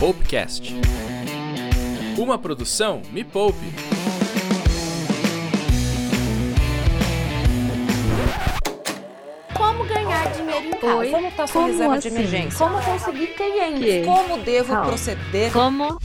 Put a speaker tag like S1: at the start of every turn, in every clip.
S1: Poupecast. Uma produção Me Poupe.
S2: Como ganhar dinheiro em casa?
S3: Oi?
S4: Como está sua
S3: Como
S4: reserva de
S3: assim?
S4: emergência?
S2: Como conseguir clientes?
S3: Que?
S4: Como devo
S3: Calma.
S4: proceder?
S3: Como?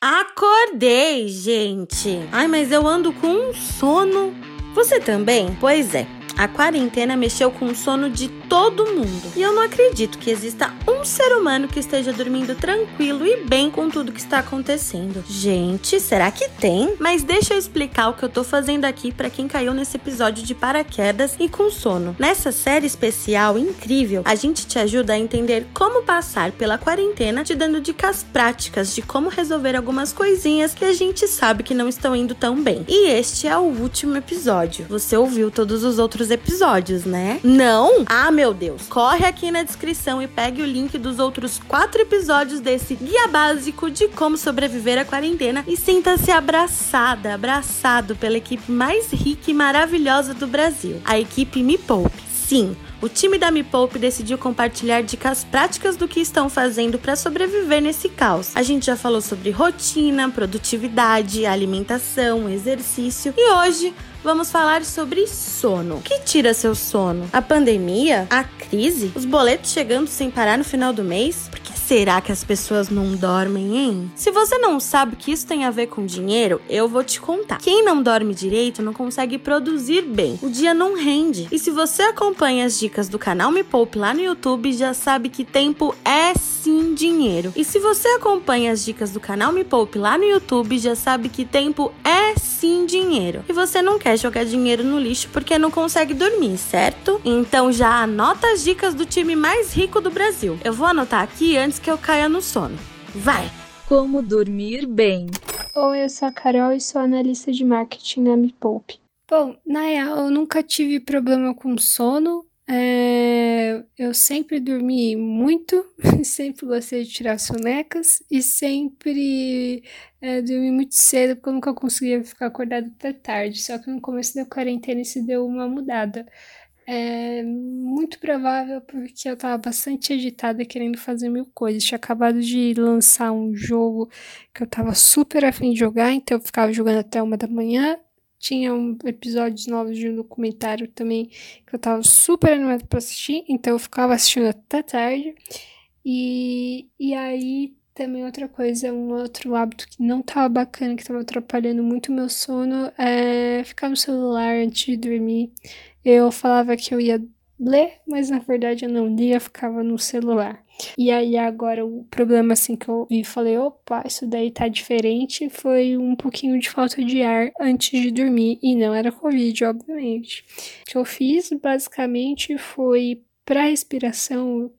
S2: Acordei, gente. Ai, mas eu ando com um sono. Você também? Pois é. A quarentena mexeu com o sono de todo mundo. E eu não acredito que exista um ser humano que esteja dormindo tranquilo e bem com tudo que está acontecendo. Gente, será que tem? Mas deixa eu explicar o que eu tô fazendo aqui para quem caiu nesse episódio de paraquedas e com sono. Nessa série especial incrível, a gente te ajuda a entender como passar pela quarentena, te dando dicas práticas de como resolver algumas coisinhas que a gente sabe que não estão indo tão bem. E este é o último episódio. Você ouviu todos os outros episódios, né? Não? Ah, meu Deus. Corre aqui na descrição e pegue o link dos outros quatro episódios desse guia básico de como sobreviver à quarentena e sinta-se abraçada, abraçado pela equipe mais rica e maravilhosa do Brasil, a equipe Me Poupe. Sim, o time da Me Poupe decidiu compartilhar dicas práticas do que estão fazendo para sobreviver nesse caos. A gente já falou sobre rotina, produtividade, alimentação, exercício e hoje vamos falar sobre sono. O que tira seu sono? A pandemia? A crise? Os boletos chegando sem parar no final do mês? Será que as pessoas não dormem, hein? Se você não sabe que isso tem a ver com dinheiro, eu vou te contar. Quem não dorme direito não consegue produzir bem. O dia não rende. E se você acompanha as dicas do canal Me Poupe lá no YouTube, já sabe que tempo é sim dinheiro. E se você acompanha as dicas do canal Me Poupe lá no YouTube, já sabe que tempo é sim dinheiro. E você não quer jogar dinheiro no lixo porque não consegue dormir, certo? Então já anota as dicas do time mais rico do Brasil. Eu vou anotar aqui antes que eu caia no sono. Vai!
S3: Como dormir bem?
S5: Oi, eu sou a Carol e sou analista de marketing na Me Poupe. Bom, na real, eu nunca tive problema com sono. É, eu sempre dormi muito, sempre gostei de tirar sonecas e sempre é, dormi muito cedo porque eu nunca conseguia ficar acordado até tarde. Só que no começo da quarentena isso deu uma mudada. É muito provável porque eu tava bastante agitada querendo fazer mil coisas. Tinha acabado de lançar um jogo que eu tava super afim de jogar, então eu ficava jogando até uma da manhã. Tinha um, episódios novos de um documentário também que eu tava super animada pra assistir, então eu ficava assistindo até tarde. E, e aí também outra coisa, um outro hábito que não tava bacana, que tava atrapalhando muito o meu sono, é ficar no celular antes de dormir. Eu falava que eu ia ler, mas na verdade eu não lia, ficava no celular. E aí agora o problema assim que eu vi, falei, opa, isso daí tá diferente, foi um pouquinho de falta de ar antes de dormir e não era covid, obviamente. O que eu fiz basicamente foi para respiração,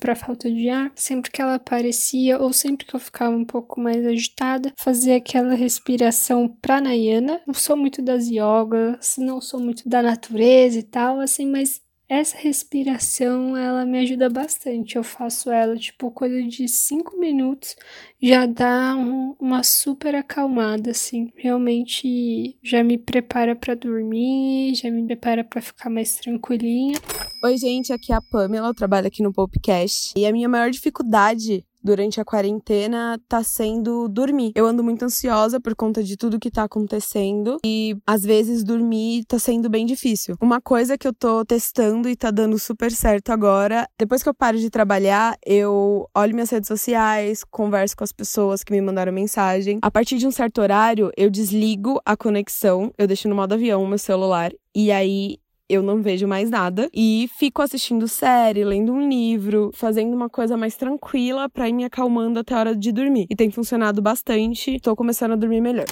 S5: para falta de ar, sempre que ela aparecia ou sempre que eu ficava um pouco mais agitada, fazer aquela respiração pranayana. Não sou muito das yogas, não sou muito da natureza e tal, assim, mas essa respiração, ela me ajuda bastante. Eu faço ela, tipo, coisa de cinco minutos, já dá um- uma super acalmada, assim. Realmente já me prepara pra dormir, já me prepara pra ficar mais tranquilinha.
S6: Oi, gente, aqui é a Pamela, eu trabalho aqui no Popcast. E a minha maior dificuldade durante a quarentena tá sendo dormir. Eu ando muito ansiosa por conta de tudo que tá acontecendo e às vezes dormir tá sendo bem difícil. Uma coisa que eu tô testando e tá dando super certo agora, depois que eu paro de trabalhar, eu olho minhas redes sociais, converso com as pessoas que me mandaram mensagem. A partir de um certo horário, eu desligo a conexão, eu deixo no modo avião o meu celular e aí eu não vejo mais nada e fico assistindo série, lendo um livro, fazendo uma coisa mais tranquila pra ir me acalmando até a hora de dormir. E tem funcionado bastante, tô começando a dormir melhor.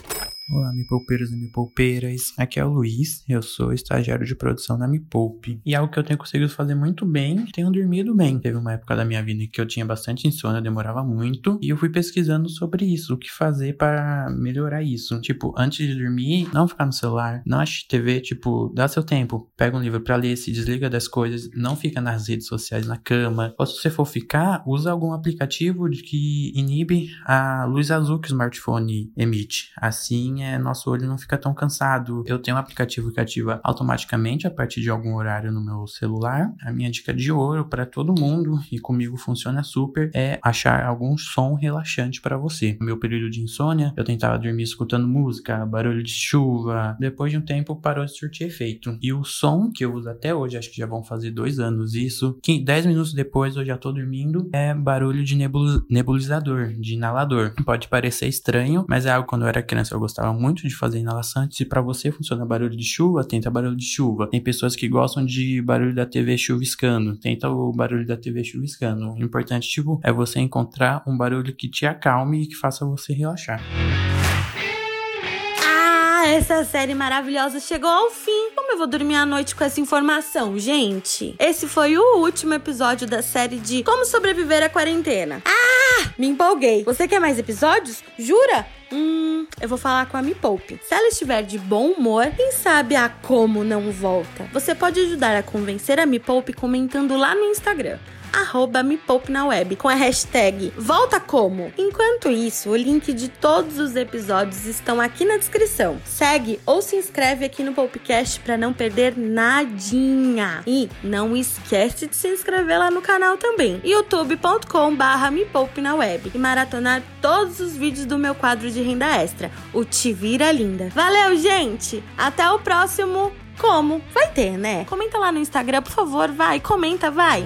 S7: Olá, me poupeiros e me poupeiras. Aqui é o Luiz, eu sou estagiário de produção na Me Poupe. E algo que eu tenho conseguido fazer muito bem, tenho dormido bem. Teve uma época da minha vida em que eu tinha bastante insônia, demorava muito, e eu fui pesquisando sobre isso, o que fazer para melhorar isso. Tipo, antes de dormir, não ficar no celular, não assistir TV, tipo, dá seu tempo, pega um livro para ler, se desliga das coisas, não fica nas redes sociais na cama. Ou se você for ficar, usa algum aplicativo que inibe a luz azul que o smartphone emite. Assim, é, nosso olho não fica tão cansado. Eu tenho um aplicativo que ativa automaticamente a partir de algum horário no meu celular. A minha dica de ouro para todo mundo, e comigo funciona super, é achar algum som relaxante para você. No meu período de insônia, eu tentava dormir escutando música, barulho de chuva. Depois de um tempo, parou de surtir efeito. E o som que eu uso até hoje, acho que já vão fazer dois anos isso, que 10 minutos depois eu já tô dormindo, é barulho de nebulizador, de inalador. Pode parecer estranho, mas é algo quando eu era criança eu gostava muito de fazer inalação. Se para você funciona barulho de chuva, tenta barulho de chuva. Tem pessoas que gostam de barulho da TV chuviscando, tenta o barulho da TV chuviscando. O importante, tipo, é você encontrar um barulho que te acalme e que faça você relaxar.
S2: Ah, essa série maravilhosa chegou ao fim. Como eu vou dormir à noite com essa informação, gente? Esse foi o último episódio da série de Como Sobreviver à Quarentena. Ah, me empolguei. Você quer mais episódios? Jura? Hum, eu vou falar com a Me Poupe. Se ela estiver de bom humor, quem sabe a como não volta? Você pode ajudar a convencer a Me Poupe comentando lá no Instagram arroba me poupe na web com a hashtag Volta Como. Enquanto isso, o link de todos os episódios estão aqui na descrição. Segue ou se inscreve aqui no Popcast para não perder nadinha. E não esquece de se inscrever lá no canal também, youtube.com barra me poupe na web e maratonar todos os vídeos do meu quadro de renda extra, o Te Vira Linda. Valeu, gente! Até o próximo como? Vai ter, né? Comenta lá no Instagram, por favor, vai, comenta, vai.